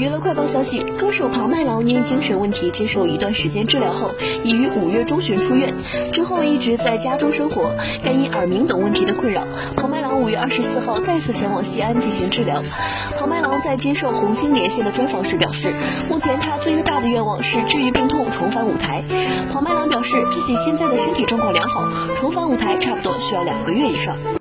娱乐快报消息歌手庞麦郎因精神问题接受一段时间治疗后已于五月中旬出院之后一直在家中生活但因耳鸣等问题的困扰庞麦郎五月二十四号再次前往西安进行治疗。庞麦郎在接受红星连线的专访时表示目前他最大的愿望是治愈病痛重返舞台。庞麦郎表示自己现在的身体状况良好重返舞台差不多需要两个月以上。